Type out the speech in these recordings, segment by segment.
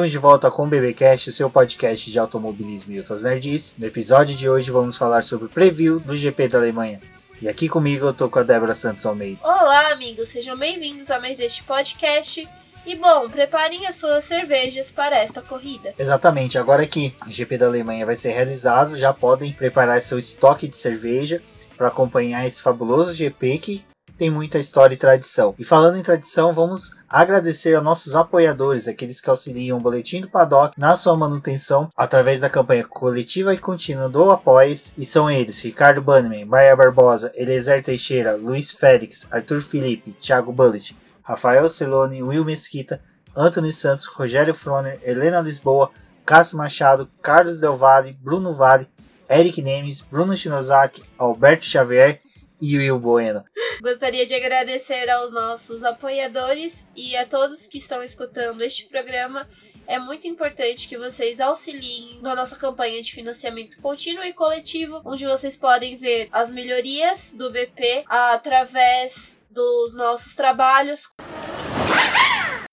estamos de volta com o BBcast, o seu podcast de automobilismo e outras nerds. No episódio de hoje vamos falar sobre o preview do GP da Alemanha. E aqui comigo eu tô com a Débora Santos Almeida. Olá, amigos, sejam bem-vindos a mais este podcast. E bom, preparem as suas cervejas para esta corrida. Exatamente, agora que o GP da Alemanha vai ser realizado, já podem preparar seu estoque de cerveja para acompanhar esse fabuloso GP que tem muita história e tradição. E falando em tradição, vamos agradecer a nossos apoiadores, aqueles que auxiliam o Boletim do Paddock na sua manutenção através da campanha coletiva e contínua do Apoies. E são eles: Ricardo Bannerman, Maia Barbosa, Eliezer Teixeira, Luiz Félix, Arthur Felipe, Thiago Bullet, Rafael Celone, Will Mesquita, Antônio Santos, Rogério Froner, Helena Lisboa, Cássio Machado, Carlos Del Valle, Bruno Vale, Eric Nemes, Bruno Shinozaki, Alberto Xavier e Will Bueno. Gostaria de agradecer aos nossos apoiadores e a todos que estão escutando este programa. É muito importante que vocês auxiliem na nossa campanha de financiamento contínuo e coletivo, onde vocês podem ver as melhorias do BP através dos nossos trabalhos.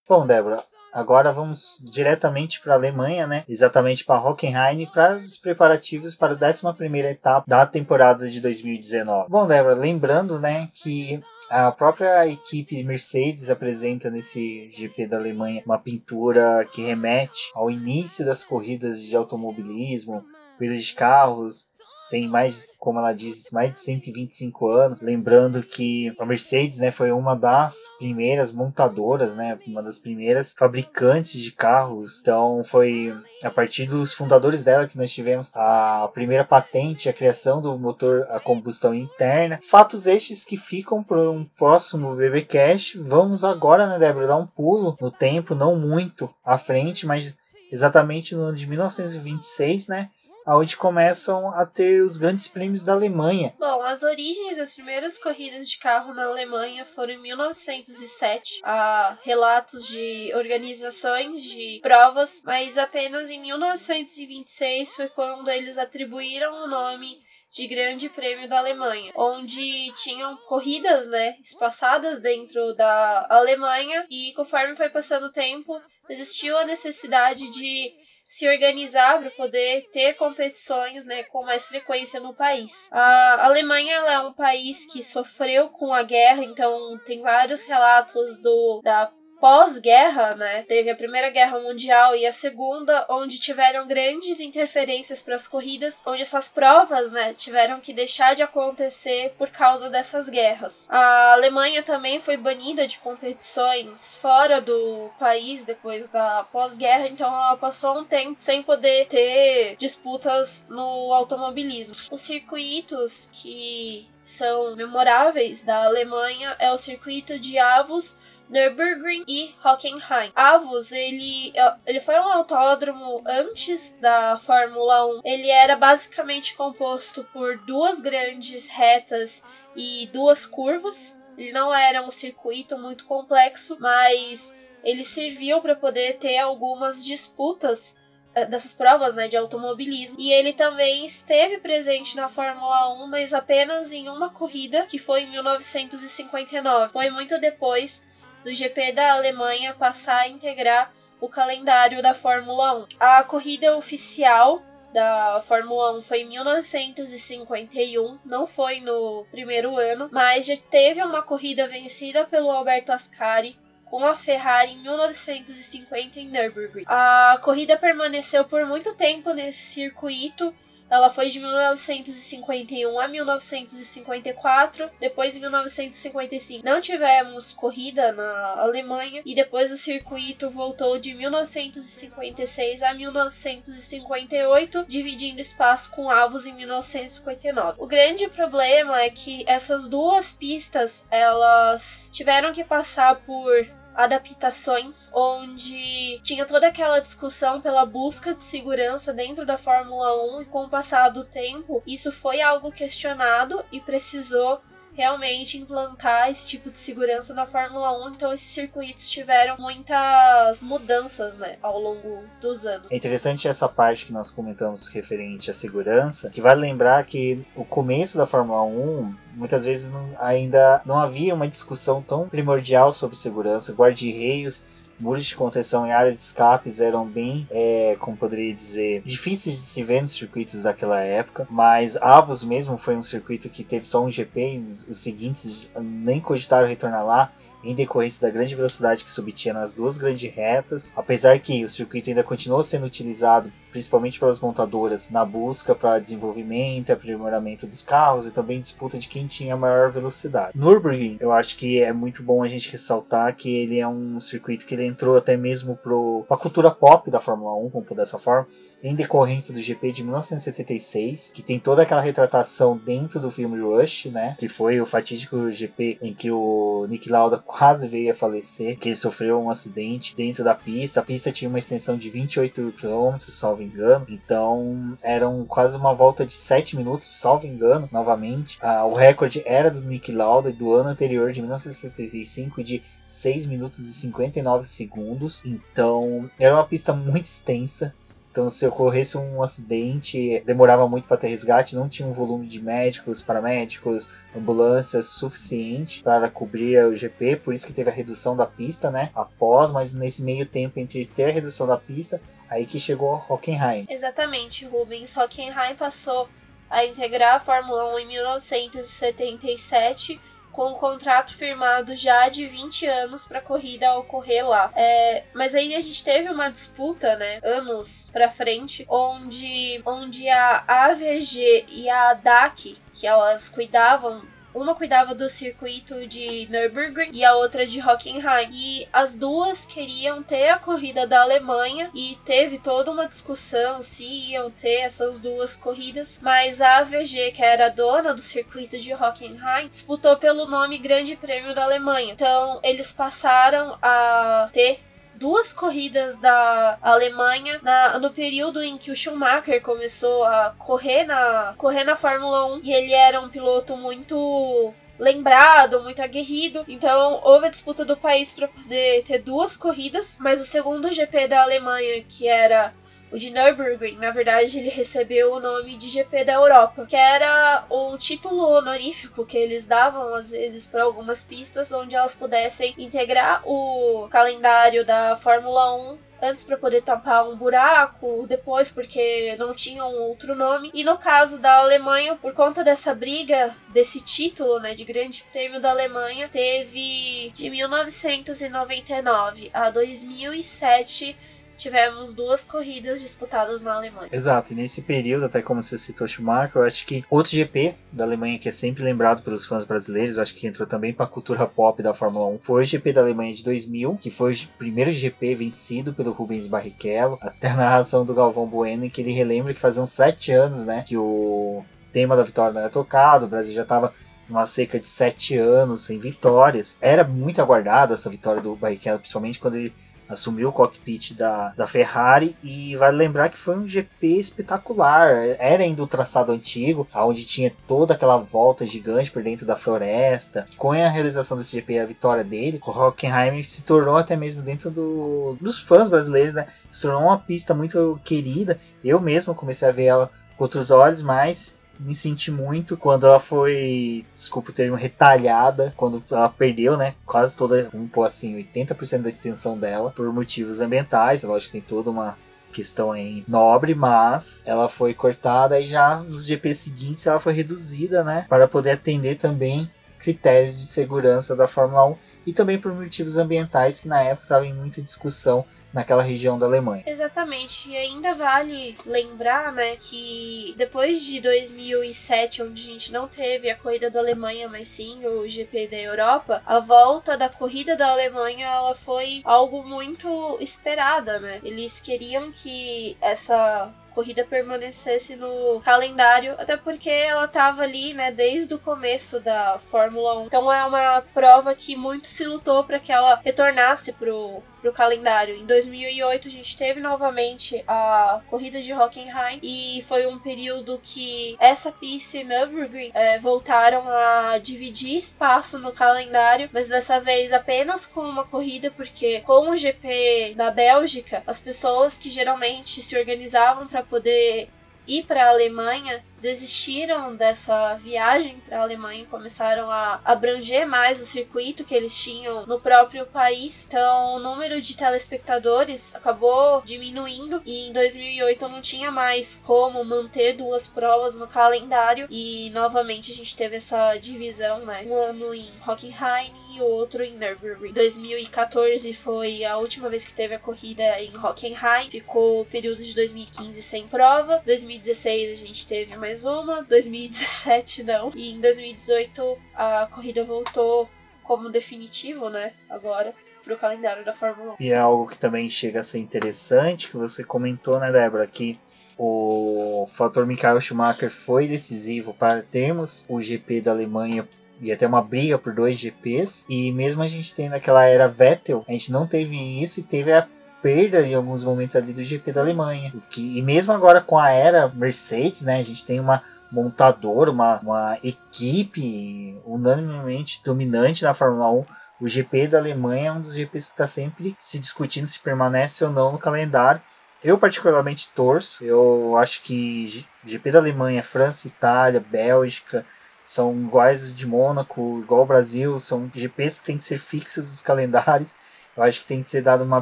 Bom, Débora, agora vamos diretamente para a Alemanha, né? Exatamente para Hockenheim, para os preparativos para a 11 etapa da temporada de 2019. Bom, Débora, lembrando, né, que a própria equipe Mercedes apresenta nesse GP da Alemanha uma pintura que remete ao início das corridas de automobilismo, corridas de carros, tem mais, como ela diz, mais de 125 anos. Lembrando que a Mercedes, né, foi uma das primeiras montadoras, né, uma das primeiras fabricantes de carros. Então foi a partir dos fundadores dela que nós tivemos a primeira patente, a criação do motor a combustão interna. Fatos estes que ficam para um próximo BBcast. Vamos agora, né, Débora, dar um pulo no tempo, não muito à frente, mas exatamente no ano de 1926, né? Onde começam a ter os grandes prêmios da Alemanha. Bom, as origens das primeiras corridas de carro na Alemanha foram em 1907. Há relatos de organizações de provas, mas apenas em 1926 foi quando eles atribuíram o nome de Grande Prêmio da Alemanha, onde tinham corridas, né, espaçadas dentro da Alemanha e conforme foi passando o tempo, existiu a necessidade de se organizar para poder ter competições né, com mais frequência no país. A Alemanha é um país que sofreu com a guerra, então tem vários relatos do, da pós-guerra, né? Teve a Primeira Guerra Mundial e a Segunda, onde tiveram grandes interferências para as corridas, onde essas provas, né, tiveram que deixar de acontecer por causa dessas guerras. A Alemanha também foi banida de competições fora do país depois da pós-guerra, então ela passou um tempo sem poder ter disputas no automobilismo. Os circuitos que são memoráveis da Alemanha é o circuito de Avos Nürburgring e Hockenheim. Avos, ele, ele foi um autódromo antes da Fórmula 1. Ele era basicamente composto por duas grandes retas e duas curvas. Ele não era um circuito muito complexo, mas ele serviu para poder ter algumas disputas eh, dessas provas né, de automobilismo. E ele também esteve presente na Fórmula 1, mas apenas em uma corrida, que foi em 1959. Foi muito depois do GP da Alemanha passar a integrar o calendário da Fórmula 1. A corrida oficial da Fórmula 1 foi em 1951, não foi no primeiro ano, mas já teve uma corrida vencida pelo Alberto Ascari com a Ferrari em 1950 em Nürburgring. A corrida permaneceu por muito tempo nesse circuito ela foi de 1951 a 1954. Depois, em 1955, não tivemos corrida na Alemanha. E depois o circuito voltou de 1956 a 1958, dividindo espaço com Avos em 1959. O grande problema é que essas duas pistas elas tiveram que passar por adaptações, onde tinha toda aquela discussão pela busca de segurança dentro da Fórmula 1 e com o passar do tempo, isso foi algo questionado e precisou realmente implantar esse tipo de segurança na Fórmula 1, então esses circuitos tiveram muitas mudanças, né, ao longo dos anos. É interessante essa parte que nós comentamos referente à segurança, que vale lembrar que o começo da Fórmula 1 muitas vezes não, ainda não havia uma discussão tão primordial sobre segurança, guarda-reios muros de contenção e área de escapes eram bem, é, como poderia dizer, difíceis de se ver nos circuitos daquela época, mas Avos mesmo foi um circuito que teve só um GP e os seguintes nem cogitaram retornar lá em decorrência da grande velocidade que se obtinha nas duas grandes retas, apesar que o circuito ainda continuou sendo utilizado principalmente pelas montadoras na busca para desenvolvimento e aprimoramento dos carros e também disputa de quem tinha maior velocidade. Nürburgring, eu acho que é muito bom a gente ressaltar que ele é um circuito que ele entrou até mesmo para a cultura pop da Fórmula 1, vamos por dessa forma, em decorrência do GP de 1976, que tem toda aquela retratação dentro do filme Rush, né, que foi o fatídico GP em que o Nick Lauda quase veio a falecer, que ele sofreu um acidente dentro da pista. A pista tinha uma extensão de 28 km, salvo engano. Então, eram quase uma volta de 7 minutos, salvo engano, novamente. Ah, o recorde era do Nick Lauda do ano anterior, de 1975, de 6 minutos e 59 segundos. Então, era uma pista muito extensa. Então, se ocorresse um acidente, demorava muito para ter resgate, não tinha um volume de médicos, paramédicos, ambulâncias suficiente para cobrir o GP, por isso que teve a redução da pista, né? Após, mas nesse meio tempo entre ter a redução da pista, aí que chegou Hockenheim. Exatamente, Rubens. Hockenheim passou a integrar a Fórmula 1 em 1977 com um contrato firmado já de 20 anos para a corrida ocorrer lá. É, mas aí a gente teve uma disputa, né, anos para frente, onde, onde a AVG e a DAC, que elas cuidavam uma cuidava do circuito de Nürburgring e a outra de Hockenheim. E as duas queriam ter a corrida da Alemanha e teve toda uma discussão se iam ter essas duas corridas, mas a AVG, que era dona do circuito de Hockenheim, disputou pelo nome Grande Prêmio da Alemanha. Então, eles passaram a ter duas corridas da Alemanha na, no período em que o Schumacher começou a correr na, correr na Fórmula 1 e ele era um piloto muito lembrado, muito aguerrido. Então houve a disputa do país para poder ter duas corridas, mas o segundo GP da Alemanha, que era o de Nürburgring, na verdade, ele recebeu o nome de GP da Europa, que era o título honorífico que eles davam às vezes para algumas pistas onde elas pudessem integrar o calendário da Fórmula 1 antes para poder tampar um buraco, depois porque não tinham outro nome. E no caso da Alemanha, por conta dessa briga desse título, né, de Grande Prêmio da Alemanha, teve de 1999 a 2007 tivemos duas corridas disputadas na Alemanha. Exato, e nesse período, até como você citou Schumacher, eu acho que outro GP da Alemanha que é sempre lembrado pelos fãs brasileiros, acho que entrou também para a cultura pop da Fórmula 1, foi o GP da Alemanha de 2000, que foi o primeiro GP vencido pelo Rubens Barrichello, até a narração do Galvão Bueno, em que ele relembra que faziam sete anos, né, que o tema da vitória não era tocado, o Brasil já estava numa seca de sete anos sem vitórias. Era muito aguardado essa vitória do Barrichello, principalmente quando ele assumiu o cockpit da, da Ferrari e vale lembrar que foi um GP espetacular. Era ainda o traçado antigo, onde tinha toda aquela volta gigante por dentro da floresta. Com a realização desse GP, a vitória dele, o Hockenheim se tornou até mesmo dentro do, dos fãs brasileiros, né? Se tornou uma pista muito querida. Eu mesmo comecei a ver ela com outros olhos, mas me senti muito quando ela foi, desculpa o termo, retalhada, quando ela perdeu, né, quase toda, vamos pôr assim, 80% da extensão dela, por motivos ambientais, lógico que tem toda uma questão aí nobre, mas ela foi cortada e já nos GP seguintes ela foi reduzida, né, para poder atender também critérios de segurança da Fórmula 1 e também por motivos ambientais que na época estava em muita discussão naquela região da Alemanha. Exatamente, e ainda vale lembrar, né, que depois de 2007, onde a gente não teve a corrida da Alemanha, mas sim o GP da Europa, a volta da corrida da Alemanha, ela foi algo muito esperada, né? Eles queriam que essa corrida permanecesse no calendário, até porque ela estava ali, né, desde o começo da Fórmula 1. Então é uma prova que muito se lutou para que ela retornasse pro pro calendário. Em 2008 a gente teve novamente a corrida de Hockenheim e foi um período que essa pista e Nürburgring é, voltaram a dividir espaço no calendário, mas dessa vez apenas com uma corrida, porque com o GP da Bélgica, as pessoas que geralmente se organizavam para poder ir para a Alemanha desistiram dessa viagem para a Alemanha e começaram a abranger mais o circuito que eles tinham no próprio país. Então, o número de telespectadores acabou diminuindo e em 2008 não tinha mais como manter duas provas no calendário e novamente a gente teve essa divisão, né? Um ano em Hockenheim e outro em Nürburgring. 2014 foi a última vez que teve a corrida em Hockenheim, ficou o período de 2015 sem prova. 2016 a gente teve uma mais uma, 2017 não. E em 2018 a corrida voltou como definitivo, né? Agora pro calendário da Fórmula 1. E é algo que também chega a ser interessante, que você comentou, né, Débora, que o fator Michael Schumacher foi decisivo para termos o GP da Alemanha e até uma briga por dois GPs. E mesmo a gente tendo aquela era Vettel, a gente não teve isso e teve a perda em alguns momentos ali do GP da Alemanha. Que, e mesmo agora com a era Mercedes, né, a gente tem uma montadora, uma, uma equipe unanimemente dominante na Fórmula 1. O GP da Alemanha é um dos GPs que está sempre se discutindo se permanece ou não no calendário. Eu particularmente torço. Eu acho que GP da Alemanha, França, Itália, Bélgica são iguais de Mônaco, igual o Brasil. São GPs que têm que ser fixos dos calendários. Eu acho que tem que ser dado uma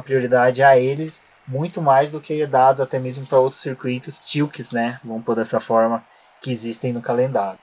prioridade a eles, muito mais do que é dado até mesmo para outros circuitos, tilks, né? Vamos pôr dessa forma, que existem no calendário.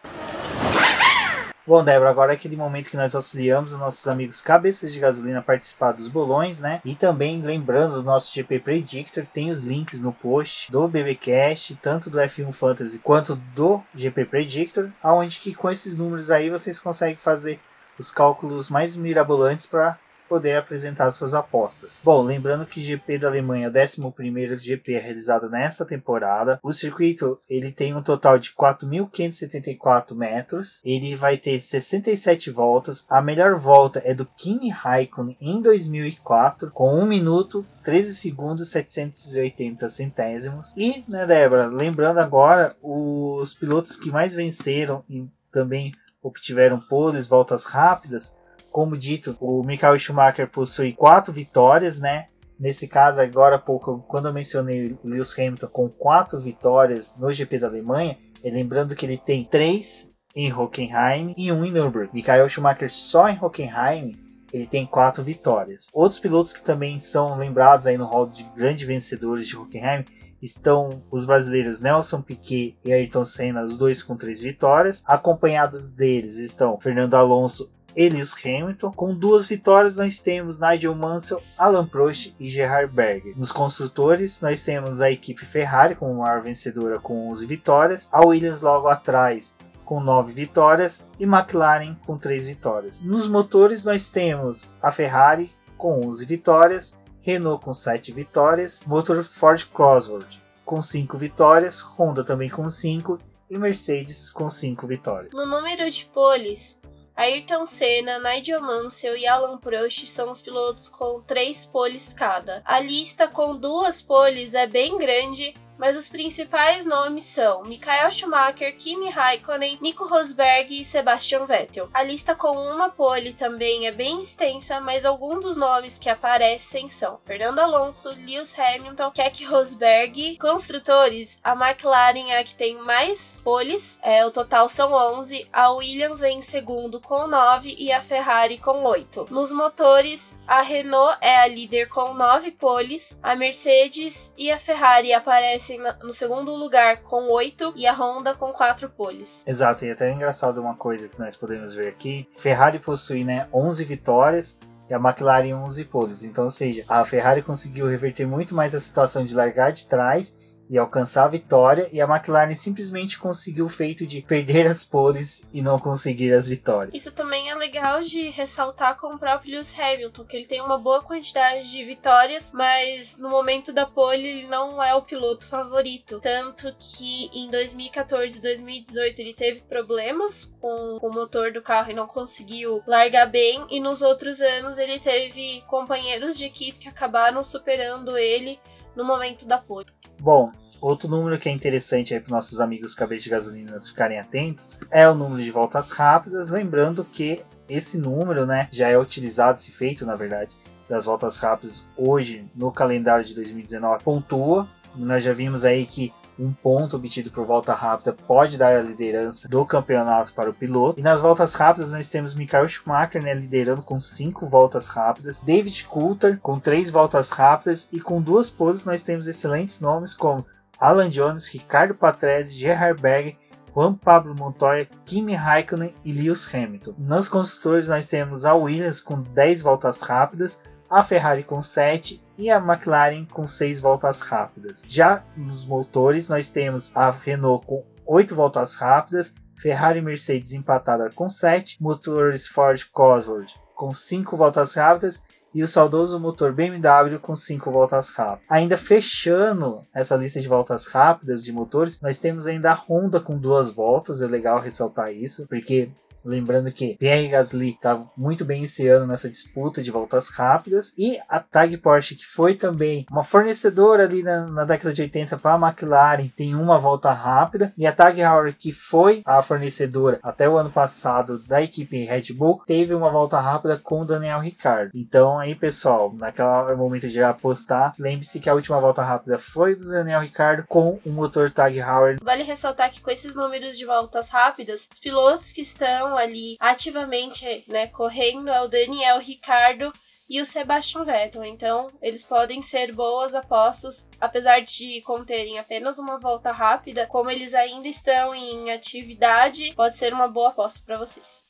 Bom, Débora, agora é aquele momento que nós auxiliamos os nossos amigos cabeças de gasolina a participar dos bolões, né? E também lembrando do nosso GP Predictor, tem os links no post do BBcast, tanto do F1 Fantasy quanto do GP Predictor, aonde que com esses números aí vocês conseguem fazer os cálculos mais mirabolantes para poder apresentar suas apostas. Bom, lembrando que GP da Alemanha é o 11º GP realizado nesta temporada. O circuito ele tem um total de 4.574 metros. Ele vai ter 67 voltas. A melhor volta é do Kimi Raikkonen em 2004 com 1 minuto 13 segundos 780 centésimos. E, né, Débora, lembrando agora os pilotos que mais venceram e também obtiveram poles, voltas rápidas, como dito, o Michael Schumacher possui quatro vitórias, né? Nesse caso, agora há pouco, quando eu mencionei o Lewis Hamilton com quatro vitórias no GP da Alemanha, é lembrando que ele tem três em Hockenheim e um em Nürburgring. Michael Schumacher só em Hockenheim ele tem quatro vitórias. Outros pilotos que também são lembrados aí no hall de grandes vencedores de Hockenheim estão os brasileiros Nelson Piquet e Ayrton Senna, os dois com três vitórias. Acompanhados deles estão Fernando Alonso e Lewis Hamilton. Com duas vitórias, nós temos Nigel Mansell, Alan Prost e Gerhard Berger. Nos construtores, nós temos a equipe Ferrari como maior vencedora com 11 vitórias, a Williams logo atrás com 9 vitórias e McLaren com 3 vitórias. Nos motores, nós temos a Ferrari com 11 vitórias, Renault com 7 vitórias, motor Ford Cosworth com 5 vitórias, Honda também com 5 e Mercedes com 5 vitórias. No número de poles, Ayrton Senna, Nigel Mansell e Alan Prost são os pilotos com três poles cada. A lista com duas poles é bem grande mas os principais nomes são Michael Schumacher, Kimi Raikkonen, Nico Rosberg e Sebastian Vettel. A lista com uma pole também é bem extensa, mas alguns dos nomes que aparecem são Fernando Alonso, Lewis Hamilton, Keck Rosberg. Construtores, a McLaren é a que tem mais poles, é, o total são 11, a Williams vem em segundo com 9 e a Ferrari com 8. Nos motores, a Renault é a líder com 9 poles, a Mercedes e a Ferrari aparecem aparecem no segundo lugar com 8 e a Honda com 4 poles. Exato, e até é engraçado uma coisa que nós podemos ver aqui: Ferrari possui né, 11 vitórias e a McLaren 11 poles. Então, ou seja, a Ferrari conseguiu reverter muito mais a situação de largar de trás e alcançar a vitória, e a McLaren simplesmente conseguiu o feito de perder as poles e não conseguir as vitórias. Isso também é legal de ressaltar com o próprio Lewis Hamilton, que ele tem uma boa quantidade de vitórias, mas no momento da pole ele não é o piloto favorito. Tanto que em 2014 e 2018 ele teve problemas com, o motor do carro e não conseguiu largar bem, e nos outros anos ele teve companheiros de equipe que acabaram superando ele no momento da pole. Bom, outro número que é interessante aí para nossos amigos cabeças de gasolina ficarem atentos é o número de voltas rápidas, lembrando que esse número, né, já é utilizado, se feito, na verdade, das voltas rápidas hoje no calendário de 2019 pontua. Nós já vimos aí que um ponto obtido por volta rápida pode dar a liderança do campeonato para o piloto. E nas voltas rápidas nós temos Michael Schumacher né, liderando com 5 voltas rápidas, David Coulter com 3 voltas rápidas e com duas poles nós temos excelentes nomes como Alan Jones, Ricardo Patrese, Gerhard Berger Juan Pablo Montoya, Kimi Raikkonen e Lewis Hamilton. Nas construtores nós temos a Williams com 10 voltas rápidas, a Ferrari com 7 e a McLaren com 6 voltas rápidas. Já nos motores, nós temos a Renault com 8 voltas rápidas, Ferrari e Mercedes empatada com 7, motores Ford Cosworth com 5 voltas rápidas e o saudoso motor BMW com 5 voltas rápidas. Ainda fechando essa lista de voltas rápidas de motores, nós temos ainda a Honda com duas voltas, é legal ressaltar isso, porque Lembrando que Pierre Gasly está muito bem esse ano nessa disputa de voltas rápidas. E a Tag Porsche, que foi também uma fornecedora ali na, na década de 80 para a McLaren, tem uma volta rápida. E a Tag Heuer, que foi a fornecedora até o ano passado da equipe Red Bull, teve uma volta rápida com o Daniel Ricciardo. Então aí, pessoal, naquele momento de apostar, lembre-se que a última volta rápida foi do Daniel Ricciardo com o motor Tag Heuer. Vale ressaltar que com esses números de voltas rápidas, os pilotos que estão ali ativamente, né, correndo é o Daniel Ricardo e o Sebastian Vettel. Então, eles podem ser boas apostas, apesar de conterem apenas uma volta rápida, como eles ainda estão em atividade, pode ser uma boa aposta para vocês.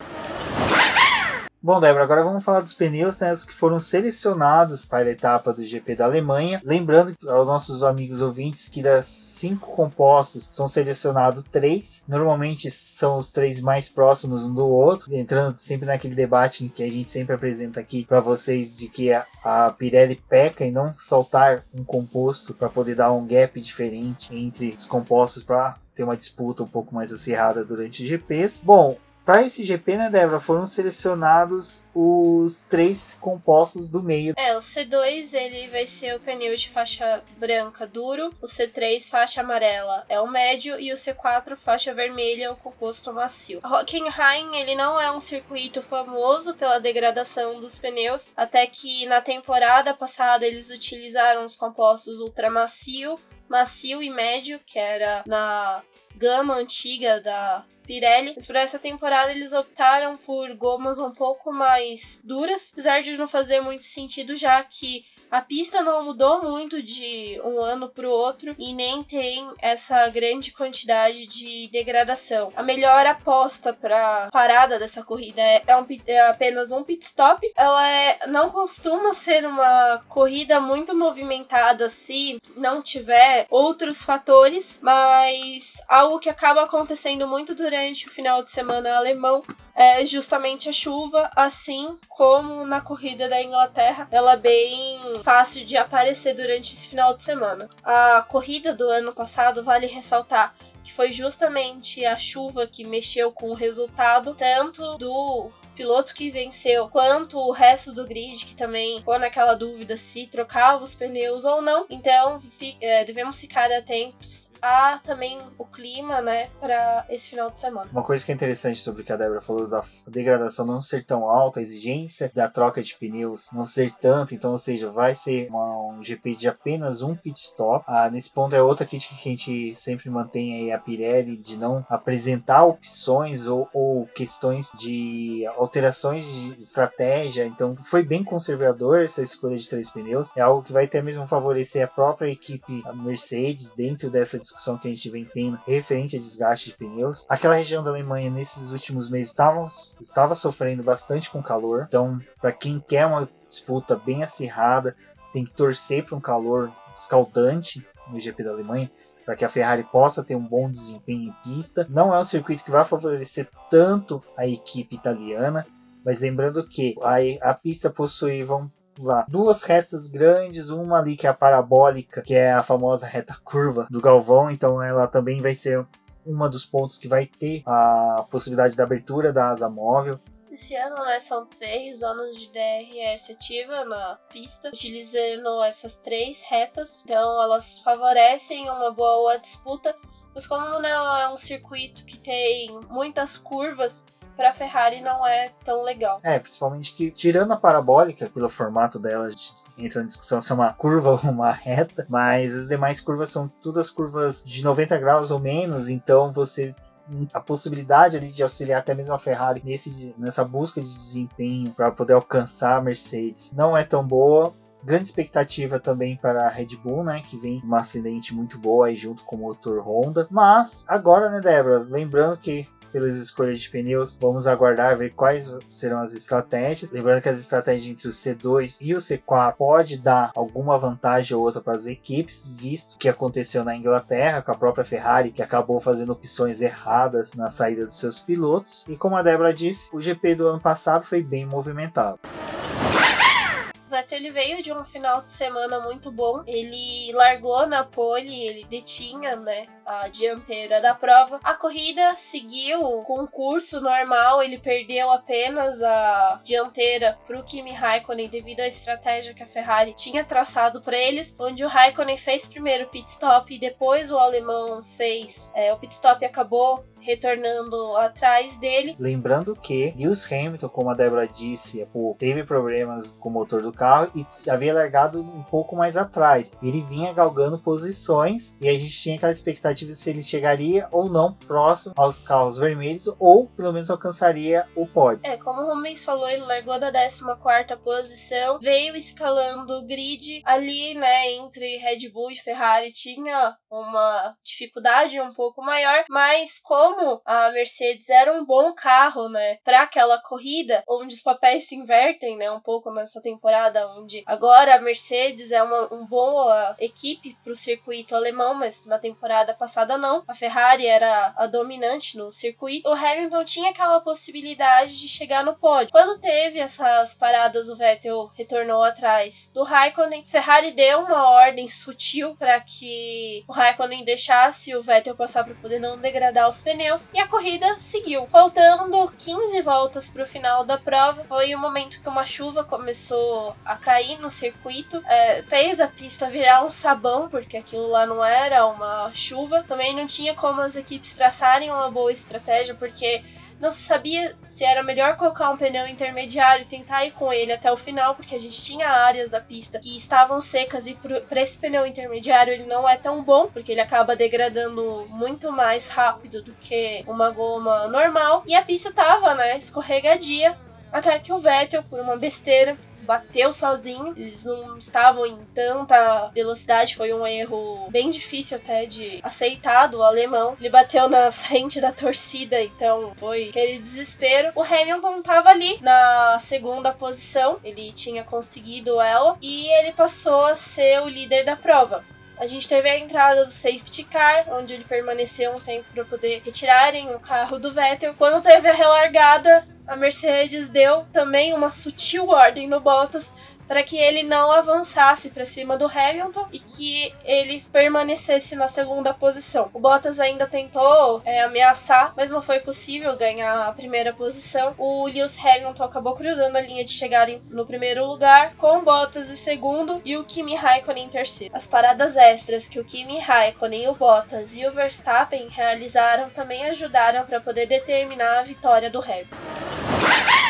Bom, Débora, agora vamos falar dos pneus né, que foram selecionados para a etapa do GP da Alemanha. Lembrando aos nossos amigos ouvintes que das cinco compostos são selecionados três. Normalmente são os três mais próximos um do outro, entrando sempre naquele debate que a gente sempre apresenta aqui para vocês de que a, a Pirelli peca em não soltar um composto para poder dar um gap diferente entre os compostos para ter uma disputa um pouco mais acirrada durante GPs. Bom, para esse GP, né, Débora, foram selecionados os três compostos do meio. É, o C2 ele vai ser o pneu de faixa branca duro, o C3 faixa amarela é o médio e o C4 faixa vermelha o composto macio. Hockenheim ele não é um circuito famoso pela degradação dos pneus, até que na temporada passada eles utilizaram os compostos ultramacio, macio e médio, que era na gama antiga da Pirelli. Mas para essa temporada eles optaram por gomas um pouco mais duras, apesar de não fazer muito sentido, já que a pista não mudou muito de um ano para o outro e nem tem essa grande quantidade de degradação. A melhor aposta para parada dessa corrida é, é, um, é, apenas um pit stop. Ela é, não costuma ser uma corrida muito movimentada se não tiver outros fatores, mas algo que acaba acontecendo muito durante o final de semana alemão é justamente a chuva, assim como na corrida da Inglaterra, ela é bem fácil de aparecer durante esse final de semana. A corrida do ano passado vale ressaltar que foi justamente a chuva que mexeu com o resultado tanto do piloto que venceu, quanto o resto do grid, que também ficou naquela dúvida se trocava os pneus ou não. Então, é, devemos ficar atentos a também o clima, né, para esse final de semana. Uma coisa que é interessante sobre o que a Débora falou da degradação não ser tão alta, a exigência da troca de pneus não ser tanto, então, ou seja, vai ser uma, um GP de apenas um pit stop. Ah, nesse ponto é outra crítica que a gente sempre mantém aí a Pirelli de não apresentar opções ou, ou questões de alterações de estratégia, então foi bem conservador essa escolha de três pneus, é algo que vai até mesmo favorecer a própria equipe Mercedes dentro dessa discussão discussão que a gente vem tendo referente a desgaste de pneus. Aquela região da Alemanha nesses últimos meses estavam, estava sofrendo bastante com calor, então para quem quer uma disputa bem acirrada, tem que torcer para um calor escaldante no GP da Alemanha. para que a Ferrari possa ter um bom desempenho em pista. Não é um circuito que vai favorecer tanto a equipe italiana, mas lembrando que a, a pista possui vão lá duas retas grandes, uma ali que é a parabólica, que é a famosa reta curva do Galvão, então ela também vai ser uma dos pontos que vai ter a possibilidade da abertura da asa móvel. Esse ano, né, são três zonas de DRS ativa na pista, utilizando essas três retas. Então, elas favorecem uma boa disputa. Mas como né, é um circuito que tem muitas curvas, para Ferrari não é tão legal. É, principalmente que, tirando a parabólica, pelo formato dela, a gente entra na discussão se é uma curva ou uma reta, mas as demais curvas são todas curvas de 90 graus ou menos, então você a possibilidade ali de auxiliar até mesmo a Ferrari nesse, nessa busca de desempenho para poder alcançar a Mercedes não é tão boa. Grande expectativa também para a Red Bull, né? Que vem uma acidente muito boa aí junto com o motor Honda. Mas agora, né, Débora? Lembrando que pelas escolhas de pneus. Vamos aguardar ver quais serão as estratégias. Lembrando que as estratégias entre o C2 e o C4 pode dar alguma vantagem ou outra para as equipes, visto o que aconteceu na Inglaterra com a própria Ferrari, que acabou fazendo opções erradas na saída dos seus pilotos. E como a Débora disse, o GP do ano passado foi bem movimentado. Vettel ele veio de um final de semana muito bom. Ele largou na pole, ele detinha, né, a dianteira da prova. A corrida seguiu com o curso normal, ele perdeu apenas a dianteira para o Kimi Raikkonen devido à estratégia que a Ferrari tinha traçado para eles, onde o Raikkonen fez primeiro o pit stop e depois o alemão fez é, o pit stop acabou retornando atrás dele. Lembrando que Lewis Hamilton, como a Débora disse, teve problemas com o motor do carro e havia largado um pouco mais atrás. Ele vinha galgando posições e a gente tinha aquela expectativa de se ele chegaria ou não próximo aos carros vermelhos ou pelo menos alcançaria o pódio. É, como o Rubens falou, ele largou da 14 posição, veio escalando o grid ali, né, entre Red Bull e Ferrari tinha uma dificuldade um pouco maior, mas como como a Mercedes era um bom carro, né, para aquela corrida, onde os papéis se invertem, né, um pouco nessa temporada, onde agora a Mercedes é uma, uma boa equipe para o circuito alemão, mas na temporada passada não. A Ferrari era a dominante no circuito. O Hamilton tinha aquela possibilidade de chegar no pódio. Quando teve essas paradas, o Vettel retornou atrás do Raikkonen. Ferrari deu uma ordem sutil para que o Raikkonen deixasse o Vettel passar para poder não degradar os pneus e a corrida seguiu. Faltando 15 voltas para o final da prova, foi o momento que uma chuva começou a cair no circuito, é, fez a pista virar um sabão, porque aquilo lá não era uma chuva. Também não tinha como as equipes traçarem uma boa estratégia, porque não se sabia se era melhor colocar um pneu intermediário e tentar ir com ele até o final, porque a gente tinha áreas da pista que estavam secas e para esse pneu intermediário ele não é tão bom, porque ele acaba degradando muito mais rápido do que uma goma normal. E a pista tava, né, escorregadia, até que o Vettel, por uma besteira, bateu sozinho. Eles não estavam em tanta velocidade, foi um erro bem difícil até de aceitar do alemão. Ele bateu na frente da torcida, então foi aquele desespero. O Hamilton estava ali na segunda posição, ele tinha conseguido ela e ele passou a ser o líder da prova. A gente teve a entrada do safety car, onde ele permaneceu um tempo para poder retirarem o carro do Vettel. Quando teve a relargada, a Mercedes deu também uma sutil ordem no Bottas para que ele não avançasse para cima do Hamilton e que ele permanecesse na segunda posição. O Bottas ainda tentou é, ameaçar, mas não foi possível ganhar a primeira posição. O Lewis Hamilton acabou cruzando a linha de chegada no primeiro lugar, com o Bottas em segundo e o Kimi Raikkonen em terceiro. As paradas extras que o Kimi Raikkonen, o Bottas e o Verstappen realizaram também ajudaram para poder determinar a vitória do Hamilton.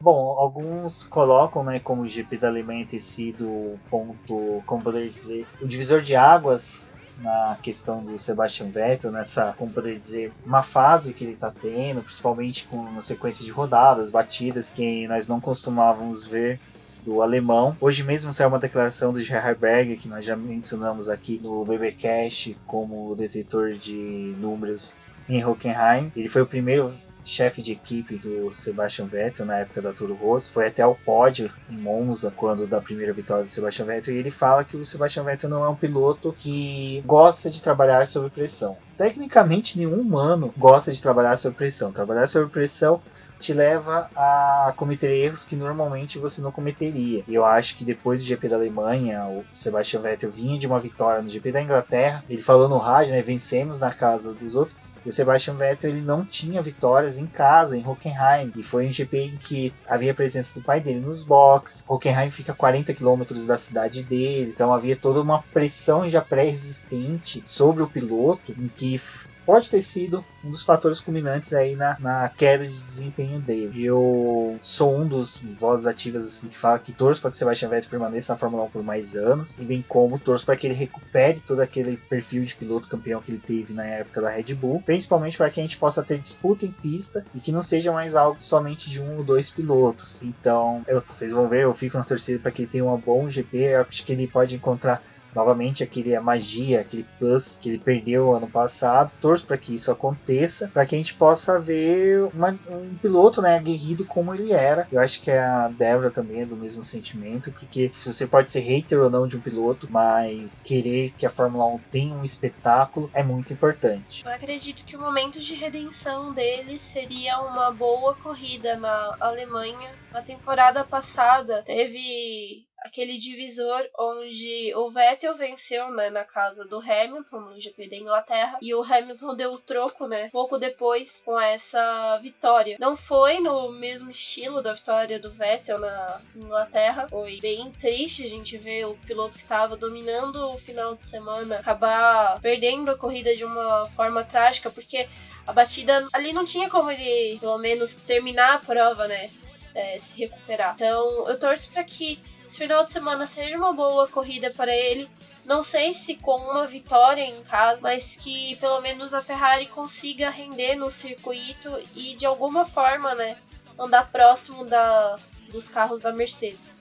Bom, alguns colocam, né, como o GP da Alemanha ter sido o ponto, como poderia dizer, o divisor de águas na questão do Sebastian Vettel, nessa, como poderia dizer, uma fase que ele está tendo, principalmente com uma sequência de rodadas, batidas, que nós não costumávamos ver do alemão. Hoje mesmo saiu uma declaração do Gerhard Berger, que nós já mencionamos aqui no BBcast como detetor de números em Hockenheim. Ele foi o primeiro chefe de equipe do Sebastian Vettel na época da Toro Rosso, foi até o pódio em Monza quando da primeira vitória do Sebastian Vettel e ele fala que o Sebastian Vettel não é um piloto que gosta de trabalhar sob pressão. Tecnicamente, nenhum humano gosta de trabalhar sob pressão. Trabalhar sob pressão te leva a cometer erros que normalmente você não cometeria. Eu acho que depois do GP da Alemanha, o Sebastian Vettel vinha de uma vitória no GP da Inglaterra. Ele falou no rádio, né? Vencemos na casa dos outros. O Sebastian Vettel ele não tinha vitórias em casa, em Hockenheim. E foi um GP em que havia presença do pai dele nos boxes. Hockenheim fica a 40 quilômetros da cidade dele. Então havia toda uma pressão já pré-existente sobre o piloto, em que pode ter sido um dos fatores culminantes aí na, na queda de desempenho dele. Eu sou um dos vozes ativas assim que fala que torço para que Sebastian Vettel permaneça na Fórmula 1 por mais anos, e bem como torço para que ele recupere todo aquele perfil de piloto campeão que ele teve na época da Red Bull, principalmente para que a gente possa ter disputa em pista e que não seja mais algo somente de um ou dois pilotos. Então, eu, vocês vão ver, eu fico na torcida para que ele tenha um bom GP, eu acho que ele pode encontrar novamente aquele a magia, aquele plus que ele perdeu ano passado. Torço para que isso aconteça, para que a gente possa ver uma, um piloto, né, aguerrido como ele era. Eu acho que a Débora também é do mesmo sentimento, porque você pode ser hater ou não de um piloto, mas querer que a Fórmula 1 tenha um espetáculo é muito importante. Eu acredito que o momento de redenção dele seria uma boa corrida na Alemanha. Na temporada passada teve aquele divisor onde o Vettel venceu, né, na casa do Hamilton no GP da Inglaterra e o Hamilton deu o troco, né, pouco depois com essa vitória. Não foi no mesmo estilo da vitória do Vettel na Inglaterra, foi bem triste a gente ver o piloto que estava dominando o final de semana acabar perdendo a corrida de uma forma trágica, porque a batida ali não tinha como ele, pelo menos, terminar a prova, né? É, se recuperar. Então, eu torço para que esse final de semana seja uma boa corrida para ele. Não sei se com uma vitória em casa, mas que pelo menos a Ferrari consiga render no circuito e de alguma forma, né, andar próximo da, dos carros da Mercedes.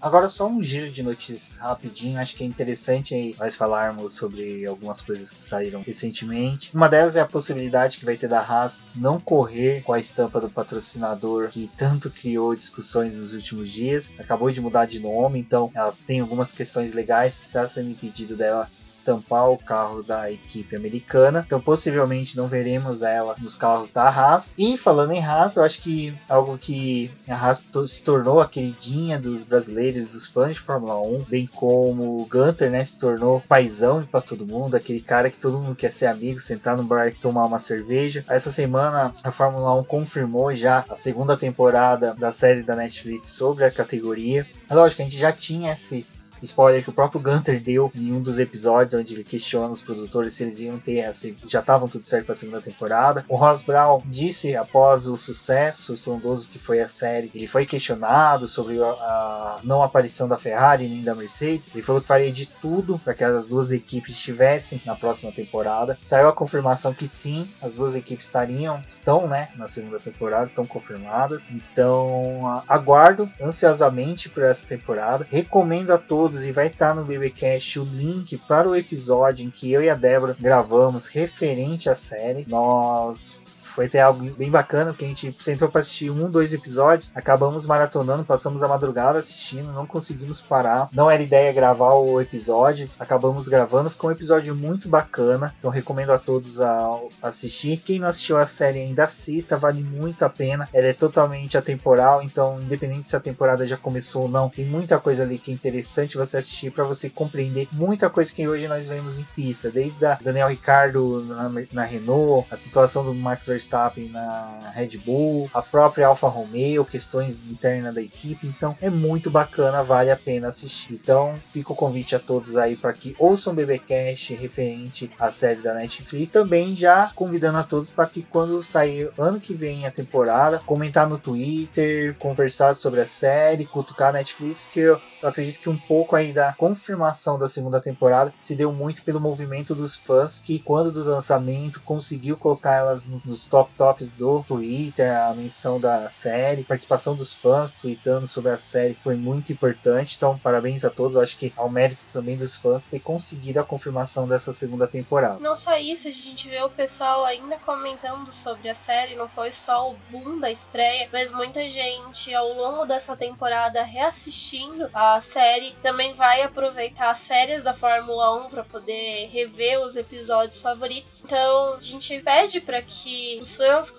Agora só um giro de notícias rapidinho, acho que é interessante aí nós falarmos sobre algumas coisas que saíram recentemente. Uma delas é a possibilidade que vai ter da Haas não correr com a estampa do patrocinador que tanto criou discussões nos últimos dias. Acabou de mudar de nome, então ela tem algumas questões legais que está sendo impedido dela estampar o carro da equipe americana. Então, possivelmente não veremos ela nos carros da Haas. E falando em Haas, eu acho que algo que a Haas se tornou a queridinha dos brasileiros, dos fãs de Fórmula 1, bem como o Gunter, né, se tornou paizão para todo mundo, aquele cara que todo mundo quer ser amigo, sentar no bar e tomar uma cerveja. Essa semana a Fórmula 1 confirmou já a segunda temporada da série da Netflix sobre a categoria. É lógico a gente já tinha esse spoiler que o próprio Gunter deu em um dos episódios onde ele questiona os produtores se eles iam ter essa, já estavam tudo certo para a segunda temporada. O Ross Brown disse após o sucesso estrondoso que foi a série, ele foi questionado sobre a, a não aparição da Ferrari nem da Mercedes. Ele falou que faria de tudo para que as duas equipes estivessem na próxima temporada. Saiu a confirmação que sim, as duas equipes estariam, estão, né, na segunda temporada, estão confirmadas. Então, aguardo ansiosamente por essa temporada. Recomendo a todos todos e vai estar no BBcast o link para o episódio em que eu e a Débora gravamos referente à série. Nós foi até algo bem bacana, porque a gente sentou para assistir um, dois episódios, acabamos maratonando, passamos a madrugada assistindo, não conseguimos parar. Não era ideia gravar o episódio, acabamos gravando, ficou um episódio muito bacana, então recomendo a todos a assistir. Quem não assistiu a série ainda assista, vale muito a pena. Ela é totalmente atemporal, então independente se a temporada já começou ou não, tem muita coisa ali que é interessante você assistir para você compreender muita coisa que hoje nós vemos em pista, desde a Daniel Ricardo na, na Renault, a situação do Max Verstappen Verstappen na Red Bull, a própria Alfa Romeo, questões internas da equipe. Então é muito bacana, vale a pena assistir. Então fica o convite a todos aí para que ouçam o BBcast referente à série da Netflix. Também já convidando a todos para que quando sair ano que vem a temporada, comentar no Twitter, conversar sobre a série, cutucar a Netflix, que eu acredito que um pouco aí da confirmação da segunda temporada se deu muito pelo movimento dos fãs que, quando do lançamento, conseguiu colocar elas nos top tops do Twitter, a menção da série, participação dos fãs tweetando sobre a série foi muito importante. Então, parabéns a todos. Eu acho que ao mérito também dos fãs ter conseguido a confirmação dessa segunda temporada. Não só isso, a gente vê o pessoal ainda comentando sobre a série, não foi só o boom da estreia, mas muita gente ao longo dessa temporada reassistindo a série também vai aproveitar as férias da Fórmula 1 para poder rever os episódios favoritos. Então, a gente pede para que os fãs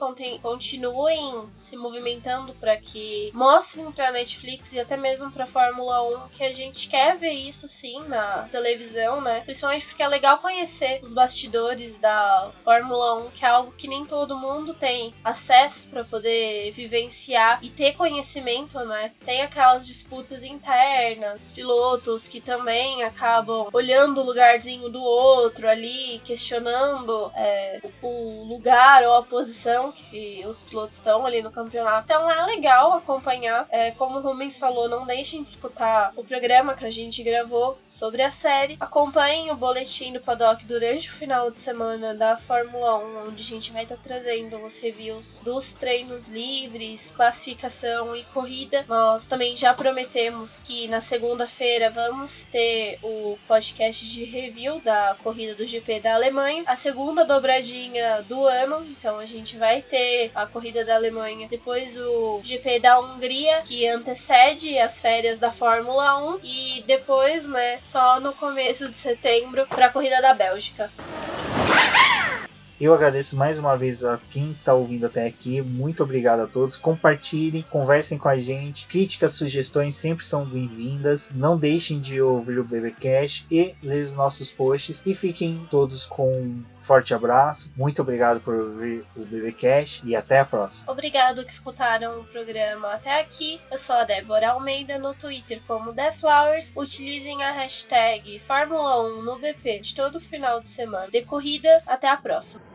continuem se movimentando para que mostrem para Netflix e até mesmo para Fórmula 1 que a gente quer ver isso sim na televisão, né? Principalmente porque é legal conhecer os bastidores da Fórmula 1, que é algo que nem todo mundo tem acesso para poder vivenciar e ter conhecimento, né? Tem aquelas disputas internas, pilotos que também acabam olhando o lugarzinho do outro ali, questionando é, o lugar ou a posição que os pilotos estão ali no campeonato. Então é legal acompanhar. É, como o Rubens falou, não deixem de escutar o programa que a gente gravou sobre a série. Acompanhem o boletim do Paddock durante o final de semana da Fórmula 1, onde a gente vai estar tá trazendo os reviews dos treinos livres, classificação e corrida. Nós também já prometemos que na segunda-feira vamos ter o podcast de review da corrida do GP da Alemanha, a segunda dobradinha do ano. Então a gente vai ter a corrida da Alemanha, depois o GP da Hungria, que antecede as férias da Fórmula 1 e depois, né, só no começo de setembro para a corrida da Bélgica. Eu agradeço mais uma vez a quem está ouvindo até aqui. Muito obrigado a todos. Compartilhem, conversem com a gente. Críticas, sugestões sempre são bem-vindas. Não deixem de ouvir o BBcast e ler os nossos posts. E fiquem todos com forte abraço. Muito obrigado por ouvir o BBcast e até a próxima. Obrigado que escutaram o programa até aqui. Eu sou a Débora Almeida no Twitter como TheFlowers. Utilizem a hashtag Fórmula 1 no BP de todo final de semana. De corrida, até a próxima.